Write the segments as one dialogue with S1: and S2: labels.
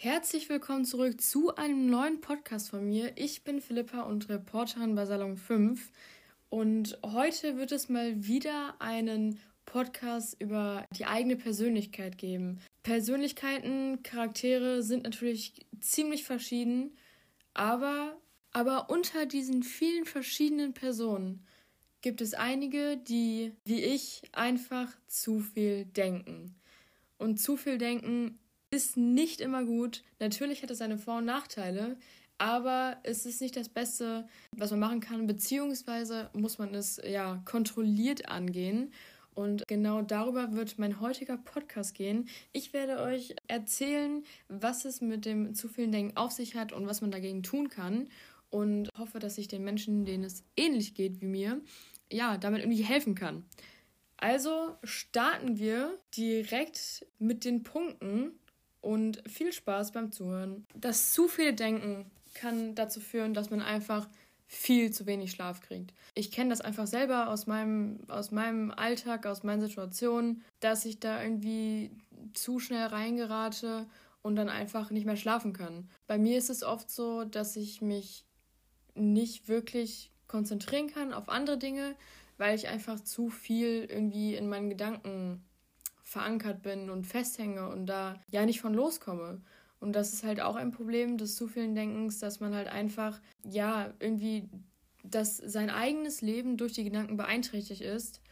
S1: Herzlich willkommen zurück zu einem neuen Podcast von mir. Ich bin Philippa und Reporterin bei Salon 5 und heute wird es mal wieder einen Podcast über die eigene Persönlichkeit geben. Persönlichkeiten, Charaktere sind natürlich ziemlich verschieden, aber, aber unter diesen vielen verschiedenen Personen gibt es einige, die wie ich einfach zu viel denken. Und zu viel denken ist nicht immer gut. Natürlich hat es seine Vor- und Nachteile, aber es ist nicht das Beste, was man machen kann, beziehungsweise muss man es ja kontrolliert angehen. Und genau darüber wird mein heutiger Podcast gehen. Ich werde euch erzählen, was es mit dem zu vielen Denken auf sich hat und was man dagegen tun kann. Und hoffe, dass ich den Menschen, denen es ähnlich geht wie mir, ja, damit irgendwie helfen kann. Also starten wir direkt mit den Punkten und viel Spaß beim Zuhören. Das zu viele Denken kann dazu führen, dass man einfach viel zu wenig Schlaf kriegt. Ich kenne das einfach selber aus meinem, aus meinem Alltag, aus meinen Situationen, dass ich da irgendwie zu schnell reingerate und dann einfach nicht mehr schlafen kann. Bei mir ist es oft so, dass ich mich nicht wirklich konzentrieren kann auf andere Dinge, weil ich einfach zu viel irgendwie in meinen Gedanken verankert bin und festhänge und da ja nicht von loskomme. Und das ist halt auch ein Problem des zu vielen Denkens, dass man halt einfach, ja, irgendwie, dass sein eigenes Leben durch die Gedanken beeinträchtigt ist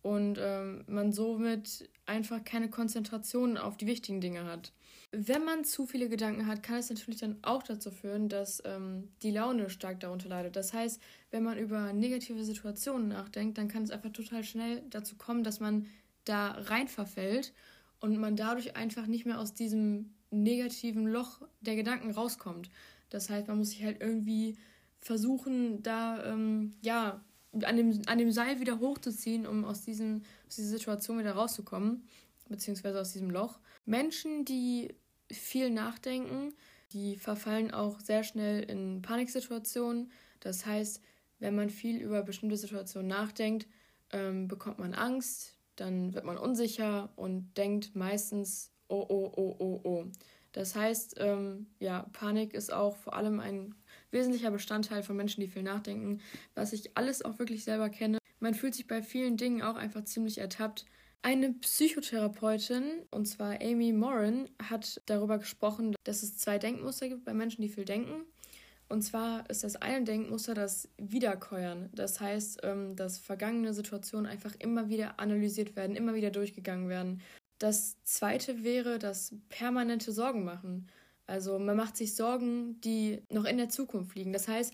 S1: und ähm, man somit einfach keine Konzentration auf die wichtigen Dinge hat. Wenn man zu viele Gedanken hat, kann es natürlich dann auch dazu führen, dass ähm, die Laune stark darunter leidet. Das heißt, wenn man über negative Situationen nachdenkt, dann kann es einfach total schnell dazu kommen, dass man da rein verfällt und man dadurch einfach nicht mehr aus diesem negativen Loch der Gedanken rauskommt. Das heißt, man muss sich halt irgendwie versuchen, da ähm, ja an dem, an dem Seil wieder hochzuziehen, um aus, diesem, aus dieser Situation wieder rauszukommen, beziehungsweise aus diesem Loch. Menschen, die viel nachdenken, die verfallen auch sehr schnell in Paniksituationen. Das heißt, wenn man viel über bestimmte Situationen nachdenkt, ähm, bekommt man Angst, dann wird man unsicher und denkt meistens, oh, oh, oh, oh, oh. Das heißt, ähm, ja, Panik ist auch vor allem ein wesentlicher Bestandteil von Menschen, die viel nachdenken, was ich alles auch wirklich selber kenne. Man fühlt sich bei vielen Dingen auch einfach ziemlich ertappt. Eine Psychotherapeutin, und zwar Amy Moran, hat darüber gesprochen, dass es zwei Denkmuster gibt bei Menschen, die viel denken. Und zwar ist das eine Denkmuster das Wiederkäuern. Das heißt, ähm, dass vergangene Situationen einfach immer wieder analysiert werden, immer wieder durchgegangen werden. Das zweite wäre das permanente Sorgen machen. Also man macht sich Sorgen, die noch in der Zukunft liegen. Das heißt,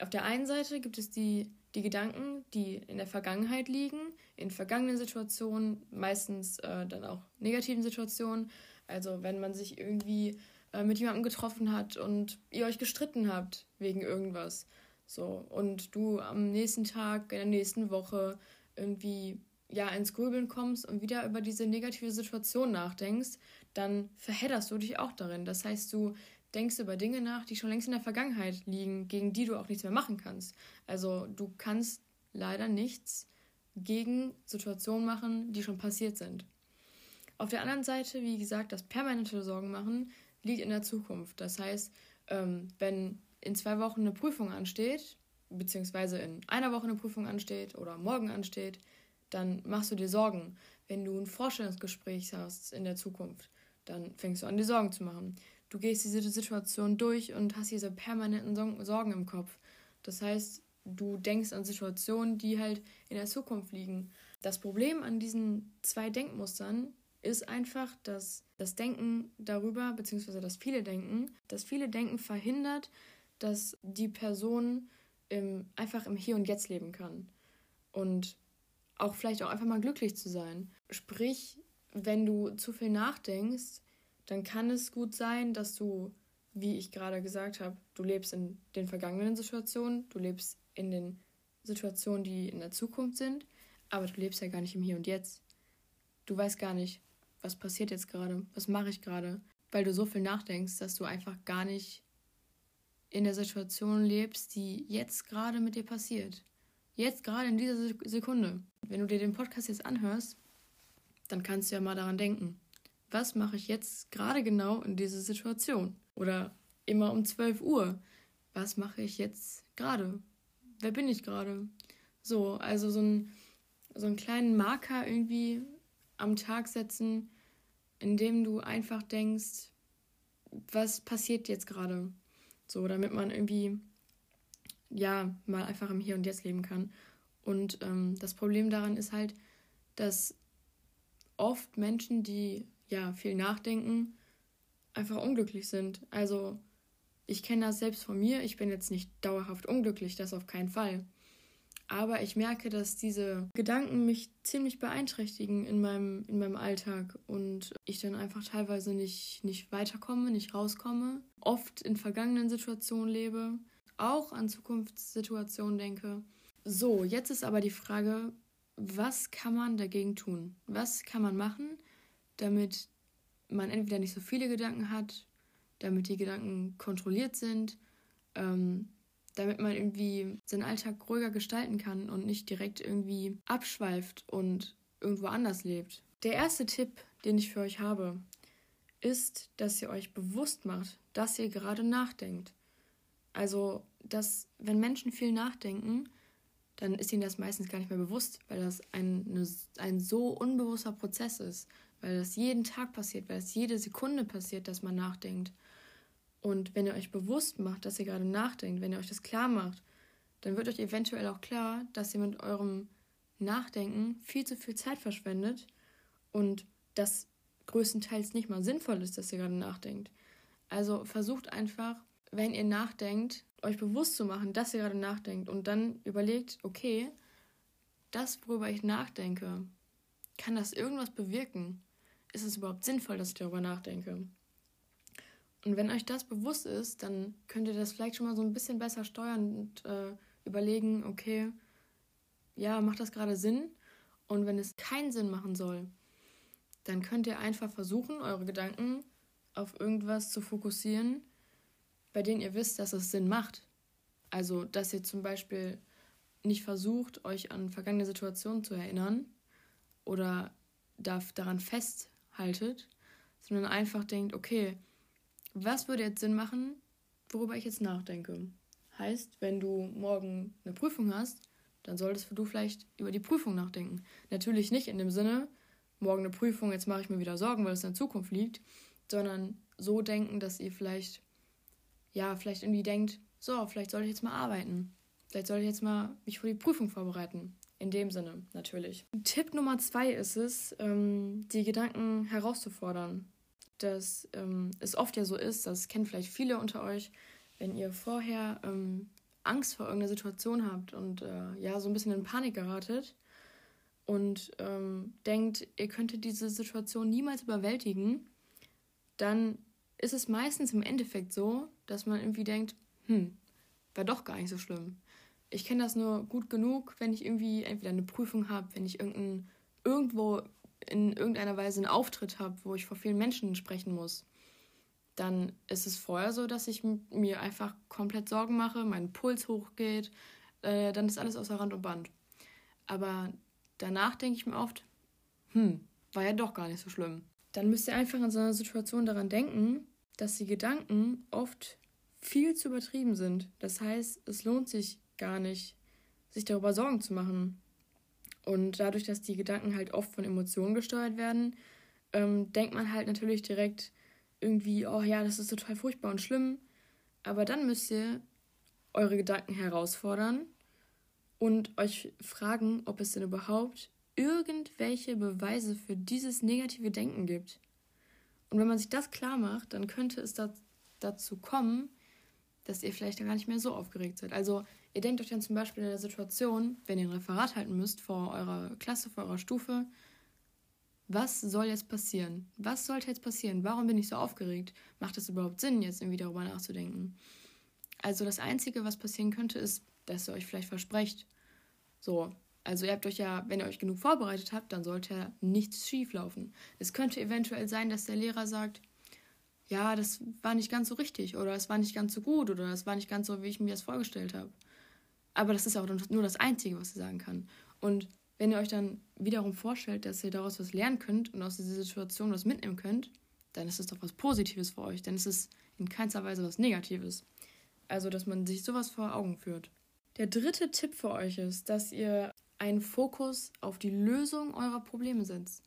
S1: auf der einen Seite gibt es die, die Gedanken, die in der Vergangenheit liegen, in vergangenen Situationen, meistens äh, dann auch negativen Situationen. Also wenn man sich irgendwie äh, mit jemandem getroffen hat und ihr euch gestritten habt wegen irgendwas. So, und du am nächsten Tag, in der nächsten Woche irgendwie ja ins Grübeln kommst und wieder über diese negative Situation nachdenkst, dann verhedderst du dich auch darin. Das heißt, du denkst über Dinge nach, die schon längst in der Vergangenheit liegen, gegen die du auch nichts mehr machen kannst. Also du kannst leider nichts gegen Situationen machen, die schon passiert sind. Auf der anderen Seite, wie gesagt, das permanente Sorgen machen liegt in der Zukunft. Das heißt, ähm, wenn in zwei Wochen eine Prüfung ansteht, beziehungsweise in einer Woche eine Prüfung ansteht oder morgen ansteht, dann machst du dir Sorgen. Wenn du ein Vorstellungsgespräch hast in der Zukunft, dann fängst du an, dir Sorgen zu machen. Du gehst diese Situation durch und hast diese permanenten Sorgen im Kopf. Das heißt, du denkst an Situationen, die halt in der Zukunft liegen. Das Problem an diesen zwei Denkmustern ist einfach, dass das Denken darüber, beziehungsweise das viele Denken, das viele Denken verhindert, dass die Person im, einfach im Hier und Jetzt leben kann. Und auch vielleicht auch einfach mal glücklich zu sein. Sprich, wenn du zu viel nachdenkst, dann kann es gut sein, dass du, wie ich gerade gesagt habe, du lebst in den vergangenen Situationen, du lebst in den Situationen, die in der Zukunft sind, aber du lebst ja gar nicht im Hier und Jetzt. Du weißt gar nicht, was passiert jetzt gerade, was mache ich gerade, weil du so viel nachdenkst, dass du einfach gar nicht in der Situation lebst, die jetzt gerade mit dir passiert. Jetzt gerade in dieser Sekunde. Wenn du dir den Podcast jetzt anhörst, dann kannst du ja mal daran denken. was mache ich jetzt gerade genau in dieser Situation? Oder immer um 12 Uhr, was mache ich jetzt gerade? Wer bin ich gerade? So, also so, ein, so einen kleinen Marker irgendwie am Tag setzen, in dem du einfach denkst, was passiert jetzt gerade? So, damit man irgendwie, ja, mal einfach im Hier und Jetzt leben kann. Und ähm, das Problem daran ist halt, dass oft Menschen, die ja viel nachdenken, einfach unglücklich sind. Also ich kenne das selbst von mir. Ich bin jetzt nicht dauerhaft unglücklich, das auf keinen Fall. Aber ich merke, dass diese Gedanken mich ziemlich beeinträchtigen in meinem, in meinem Alltag und ich dann einfach teilweise nicht, nicht weiterkomme, nicht rauskomme, oft in vergangenen Situationen lebe, auch an Zukunftssituationen denke. So, jetzt ist aber die Frage, was kann man dagegen tun? Was kann man machen, damit man entweder nicht so viele Gedanken hat, damit die Gedanken kontrolliert sind, ähm, damit man irgendwie seinen Alltag ruhiger gestalten kann und nicht direkt irgendwie abschweift und irgendwo anders lebt. Der erste Tipp, den ich für euch habe, ist, dass ihr euch bewusst macht, dass ihr gerade nachdenkt. Also, dass wenn Menschen viel nachdenken, dann ist ihnen das meistens gar nicht mehr bewusst, weil das ein, eine, ein so unbewusster Prozess ist, weil das jeden Tag passiert, weil es jede Sekunde passiert, dass man nachdenkt. Und wenn ihr euch bewusst macht, dass ihr gerade nachdenkt, wenn ihr euch das klar macht, dann wird euch eventuell auch klar, dass ihr mit eurem Nachdenken viel zu viel Zeit verschwendet und das größtenteils nicht mal sinnvoll ist, dass ihr gerade nachdenkt. Also versucht einfach, wenn ihr nachdenkt, euch bewusst zu machen, dass ihr gerade nachdenkt und dann überlegt, okay, das, worüber ich nachdenke, kann das irgendwas bewirken? Ist es überhaupt sinnvoll, dass ich darüber nachdenke? Und wenn euch das bewusst ist, dann könnt ihr das vielleicht schon mal so ein bisschen besser steuern und äh, überlegen, okay, ja, macht das gerade Sinn? Und wenn es keinen Sinn machen soll, dann könnt ihr einfach versuchen, eure Gedanken auf irgendwas zu fokussieren, bei denen ihr wisst, dass es Sinn macht. Also, dass ihr zum Beispiel nicht versucht, euch an vergangene Situationen zu erinnern oder daran festhaltet, sondern einfach denkt, okay, was würde jetzt Sinn machen, worüber ich jetzt nachdenke? Heißt, wenn du morgen eine Prüfung hast, dann solltest du vielleicht über die Prüfung nachdenken. Natürlich nicht in dem Sinne, morgen eine Prüfung, jetzt mache ich mir wieder Sorgen, weil es in der Zukunft liegt, sondern so denken, dass ihr vielleicht, ja, vielleicht irgendwie denkt, so, vielleicht sollte ich jetzt mal arbeiten. Vielleicht sollte ich jetzt mal mich für die Prüfung vorbereiten. In dem Sinne, natürlich. Tipp Nummer zwei ist es, ähm, die Gedanken herauszufordern dass ähm, es oft ja so ist, das kennen vielleicht viele unter euch, wenn ihr vorher ähm, Angst vor irgendeiner Situation habt und äh, ja, so ein bisschen in Panik geratet und ähm, denkt, ihr könntet diese Situation niemals überwältigen, dann ist es meistens im Endeffekt so, dass man irgendwie denkt, hm, war doch gar nicht so schlimm. Ich kenne das nur gut genug, wenn ich irgendwie entweder eine Prüfung habe, wenn ich irgendein, irgendwo in irgendeiner Weise einen Auftritt habe, wo ich vor vielen Menschen sprechen muss, dann ist es vorher so, dass ich mir einfach komplett Sorgen mache, mein Puls hochgeht, äh, dann ist alles außer Rand und Band. Aber danach denke ich mir oft, hm, war ja doch gar nicht so schlimm. Dann müsst ihr einfach in so einer Situation daran denken, dass die Gedanken oft viel zu übertrieben sind. Das heißt, es lohnt sich gar nicht, sich darüber Sorgen zu machen. Und dadurch, dass die Gedanken halt oft von Emotionen gesteuert werden, ähm, denkt man halt natürlich direkt irgendwie, oh ja, das ist total furchtbar und schlimm. Aber dann müsst ihr eure Gedanken herausfordern und euch fragen, ob es denn überhaupt irgendwelche Beweise für dieses negative Denken gibt. Und wenn man sich das klar macht, dann könnte es dazu kommen, dass ihr vielleicht gar nicht mehr so aufgeregt seid. Also Ihr denkt euch dann zum Beispiel in der Situation, wenn ihr ein Referat halten müsst vor eurer Klasse, vor eurer Stufe, was soll jetzt passieren? Was sollte jetzt passieren? Warum bin ich so aufgeregt? Macht es überhaupt Sinn, jetzt irgendwie darüber nachzudenken? Also das Einzige, was passieren könnte, ist, dass ihr euch vielleicht versprecht. So, also ihr habt euch ja, wenn ihr euch genug vorbereitet habt, dann sollte ja nichts schief laufen. Es könnte eventuell sein, dass der Lehrer sagt, ja, das war nicht ganz so richtig oder es war nicht ganz so gut oder es war nicht ganz so, wie ich mir das vorgestellt habe. Aber das ist auch nur das Einzige, was sie sagen kann. Und wenn ihr euch dann wiederum vorstellt, dass ihr daraus was lernen könnt und aus dieser Situation was mitnehmen könnt, dann ist es doch was Positives für euch. Ist es in keinster Weise was Negatives. Also, dass man sich sowas vor Augen führt. Der dritte Tipp für euch ist, dass ihr einen Fokus auf die Lösung eurer Probleme setzt.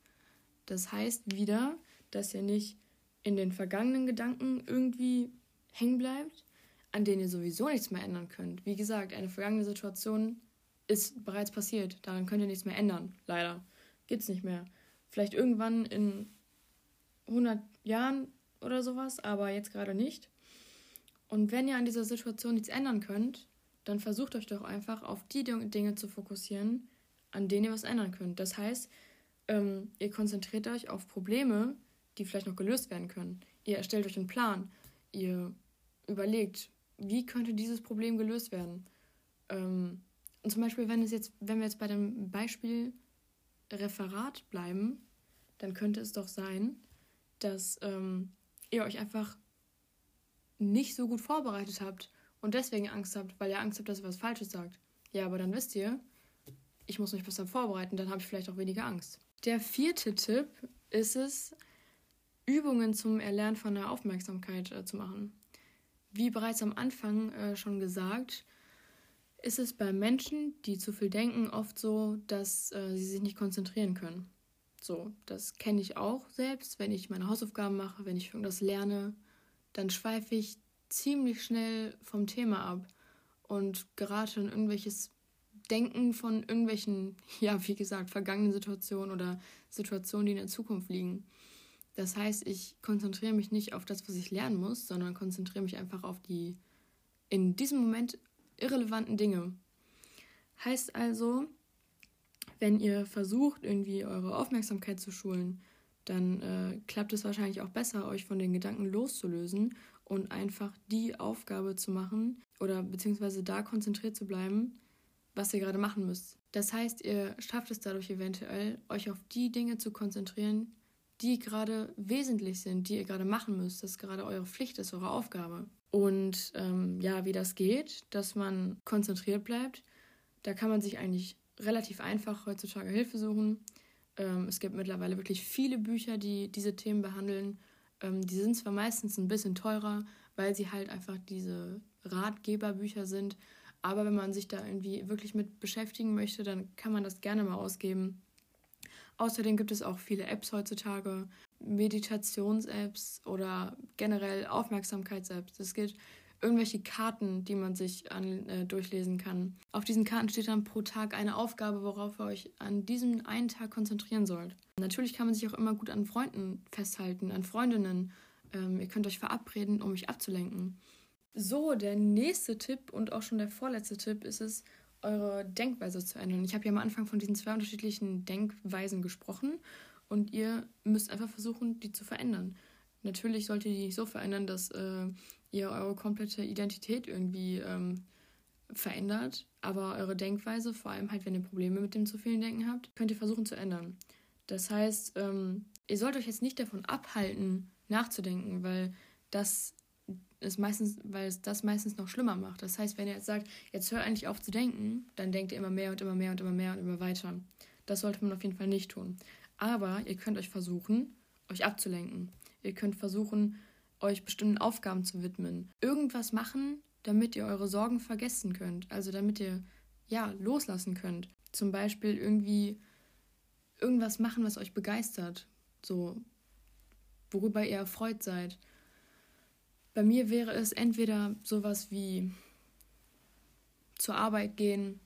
S1: Das heißt wieder, dass ihr nicht in den vergangenen Gedanken irgendwie hängen bleibt, an denen ihr sowieso nichts mehr ändern könnt. Wie gesagt, eine vergangene Situation ist bereits passiert. Daran könnt ihr nichts mehr ändern. Leider. Geht's nicht mehr. Vielleicht irgendwann in 100 Jahren oder sowas, aber jetzt gerade nicht. Und wenn ihr an dieser Situation nichts ändern könnt, dann versucht euch doch einfach auf die Dinge zu fokussieren, an denen ihr was ändern könnt. Das heißt, ähm, ihr konzentriert euch auf Probleme, die vielleicht noch gelöst werden können. Ihr erstellt euch einen Plan. Ihr überlegt, wie könnte dieses Problem gelöst werden. Ähm, und zum Beispiel, wenn es jetzt, wenn wir jetzt bei dem Beispiel Referat bleiben, dann könnte es doch sein, dass ähm, ihr euch einfach nicht so gut vorbereitet habt und deswegen Angst habt, weil ihr Angst habt, dass ihr was Falsches sagt. Ja, aber dann wisst ihr, ich muss mich besser vorbereiten, dann habe ich vielleicht auch weniger Angst. Der vierte Tipp ist es, Übungen zum Erlernen von der Aufmerksamkeit äh, zu machen. Wie bereits am Anfang äh, schon gesagt, ist es bei Menschen, die zu viel denken, oft so, dass äh, sie sich nicht konzentrieren können. So, das kenne ich auch selbst, wenn ich meine Hausaufgaben mache, wenn ich irgendwas lerne, dann schweife ich ziemlich schnell vom Thema ab und gerate in irgendwelches Denken von irgendwelchen, ja, wie gesagt, vergangenen Situationen oder Situationen, die in der Zukunft liegen. Das heißt, ich konzentriere mich nicht auf das, was ich lernen muss, sondern konzentriere mich einfach auf die in diesem Moment irrelevanten Dinge. Heißt also, wenn ihr versucht, irgendwie eure Aufmerksamkeit zu schulen, dann äh, klappt es wahrscheinlich auch besser, euch von den Gedanken loszulösen und einfach die Aufgabe zu machen oder beziehungsweise da konzentriert zu bleiben, was ihr gerade machen müsst. Das heißt, ihr schafft es dadurch eventuell, euch auf die Dinge zu konzentrieren, die gerade wesentlich sind, die ihr gerade machen müsst, das gerade eure Pflicht ist, eure Aufgabe. Und ähm, ja, wie das geht, dass man konzentriert bleibt, da kann man sich eigentlich relativ einfach heutzutage Hilfe suchen. Ähm, es gibt mittlerweile wirklich viele Bücher, die diese Themen behandeln. Ähm, die sind zwar meistens ein bisschen teurer, weil sie halt einfach diese Ratgeberbücher sind, aber wenn man sich da irgendwie wirklich mit beschäftigen möchte, dann kann man das gerne mal ausgeben. Außerdem gibt es auch viele Apps heutzutage, Meditations-Apps oder generell Aufmerksamkeits-Apps. Es gibt irgendwelche Karten, die man sich an, äh, durchlesen kann. Auf diesen Karten steht dann pro Tag eine Aufgabe, worauf ihr euch an diesem einen Tag konzentrieren sollt. Natürlich kann man sich auch immer gut an Freunden festhalten, an Freundinnen. Ähm, ihr könnt euch verabreden, um mich abzulenken. So, der nächste Tipp und auch schon der vorletzte Tipp ist es, eure Denkweise zu ändern. Ich habe ja am Anfang von diesen zwei unterschiedlichen Denkweisen gesprochen und ihr müsst einfach versuchen, die zu verändern. Natürlich solltet ihr die nicht so verändern, dass äh, ihr eure komplette Identität irgendwie ähm, verändert, aber eure Denkweise, vor allem halt, wenn ihr Probleme mit dem zu vielen Denken habt, könnt ihr versuchen zu ändern. Das heißt, ähm, ihr sollt euch jetzt nicht davon abhalten, nachzudenken, weil das ist meistens, weil es das meistens noch schlimmer macht. Das heißt, wenn ihr jetzt sagt, jetzt hört eigentlich auf zu denken, dann denkt ihr immer mehr und immer mehr und immer mehr und immer weiter. Das sollte man auf jeden Fall nicht tun. Aber ihr könnt euch versuchen, euch abzulenken. Ihr könnt versuchen, euch bestimmten Aufgaben zu widmen. Irgendwas machen, damit ihr eure Sorgen vergessen könnt. Also damit ihr ja loslassen könnt. Zum Beispiel irgendwie irgendwas machen, was euch begeistert. So, worüber ihr erfreut seid. Bei mir wäre es entweder sowas wie zur Arbeit gehen,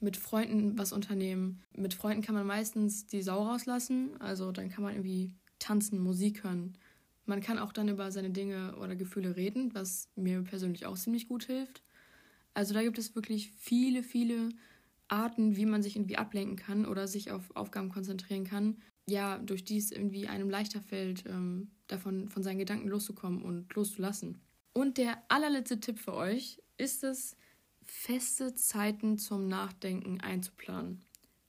S1: mit Freunden was unternehmen. Mit Freunden kann man meistens die Sau rauslassen, also dann kann man irgendwie tanzen, Musik hören. Man kann auch dann über seine Dinge oder Gefühle reden, was mir persönlich auch ziemlich gut hilft. Also da gibt es wirklich viele, viele Arten, wie man sich irgendwie ablenken kann oder sich auf Aufgaben konzentrieren kann, ja, durch die es irgendwie einem leichter fällt, ähm, davon von seinen Gedanken loszukommen und loszulassen. Und der allerletzte Tipp für euch ist es, feste Zeiten zum Nachdenken einzuplanen.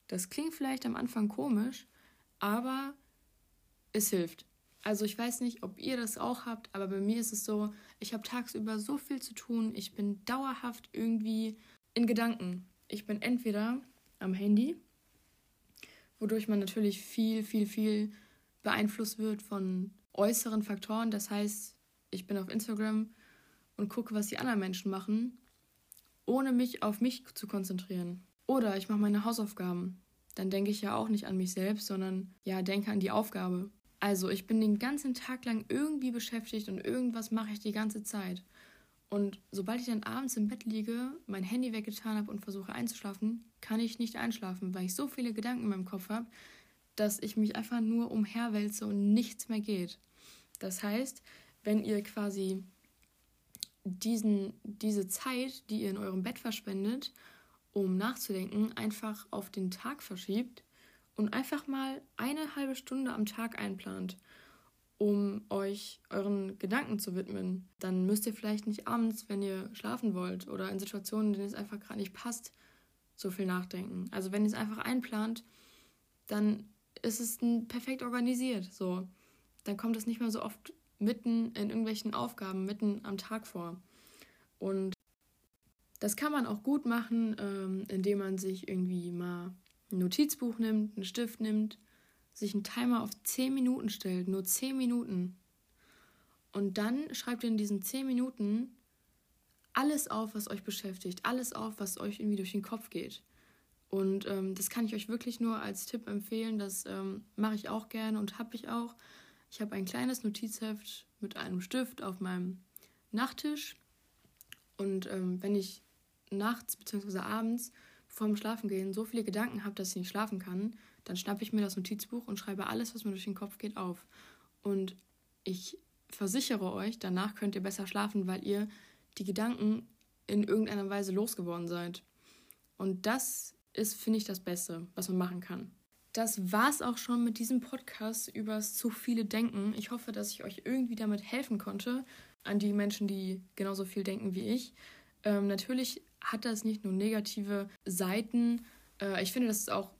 S1: Das klingt vielleicht am Anfang komisch, aber es hilft. Also ich weiß nicht, ob ihr das auch habt, aber bei mir ist es so, ich habe tagsüber so viel zu tun, ich bin dauerhaft irgendwie in Gedanken. Ich bin entweder am Handy wodurch man natürlich viel, viel, viel beeinflusst wird von äußeren Faktoren. Das heißt, ich bin auf Instagram und gucke, was die anderen Menschen machen, ohne mich auf mich zu konzentrieren. Oder ich mache meine Hausaufgaben. Dann denke ich ja auch nicht an mich selbst, sondern ja, denke an die Aufgabe. Also ich bin den ganzen Tag lang irgendwie beschäftigt und irgendwas mache ich die ganze Zeit. Und sobald ich dann abends im Bett liege, mein Handy weggetan habe und versuche einzuschlafen, kann ich nicht einschlafen, weil ich so viele Gedanken in meinem Kopf habe, dass ich mich einfach nur umherwälze und nichts mehr geht. Das heißt, wenn ihr quasi diesen, diese Zeit, die ihr in eurem Bett verschwendet, um nachzudenken, einfach auf den Tag verschiebt und einfach mal eine halbe Stunde am Tag einplant, um euch euren Gedanken zu widmen, dann müsst ihr vielleicht nicht abends, wenn ihr schlafen wollt oder in Situationen, in denen es einfach gerade nicht passt, so viel nachdenken. Also wenn ihr es einfach einplant, dann ist es perfekt organisiert. So, dann kommt es nicht mehr so oft mitten in irgendwelchen Aufgaben, mitten am Tag vor. Und das kann man auch gut machen, ähm, indem man sich irgendwie mal ein Notizbuch nimmt, einen Stift nimmt, sich einen Timer auf 10 Minuten stellt, nur 10 Minuten. Und dann schreibt ihr in diesen 10 Minuten alles auf, was euch beschäftigt, alles auf, was euch irgendwie durch den Kopf geht. Und ähm, das kann ich euch wirklich nur als Tipp empfehlen. Das ähm, mache ich auch gerne und habe ich auch. Ich habe ein kleines Notizheft mit einem Stift auf meinem Nachttisch. Und ähm, wenn ich nachts bzw. abends vor dem Schlafengehen so viele Gedanken habe, dass ich nicht schlafen kann, dann schnappe ich mir das Notizbuch und schreibe alles, was mir durch den Kopf geht, auf. Und ich versichere euch, danach könnt ihr besser schlafen, weil ihr die Gedanken in irgendeiner Weise losgeworden seid. Und das ist, finde ich, das Beste, was man machen kann. Das war's auch schon mit diesem Podcast übers zu viele Denken. Ich hoffe, dass ich euch irgendwie damit helfen konnte, an die Menschen, die genauso viel denken wie ich. Ähm, natürlich hat das nicht nur negative Seiten. Äh, ich finde, dass es auch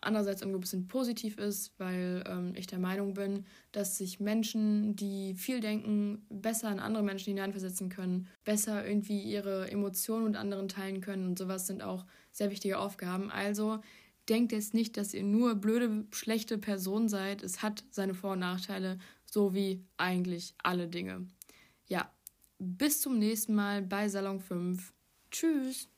S1: andererseits irgendwo ein bisschen positiv ist, weil ähm, ich der Meinung bin, dass sich Menschen, die viel denken, besser in andere Menschen hineinversetzen können, besser irgendwie ihre Emotionen mit anderen teilen können und sowas sind auch sehr wichtige Aufgaben. Also denkt jetzt nicht, dass ihr nur blöde, schlechte Person seid. Es hat seine Vor- und Nachteile, so wie eigentlich alle Dinge. Ja, bis zum nächsten Mal bei Salon 5. Tschüss.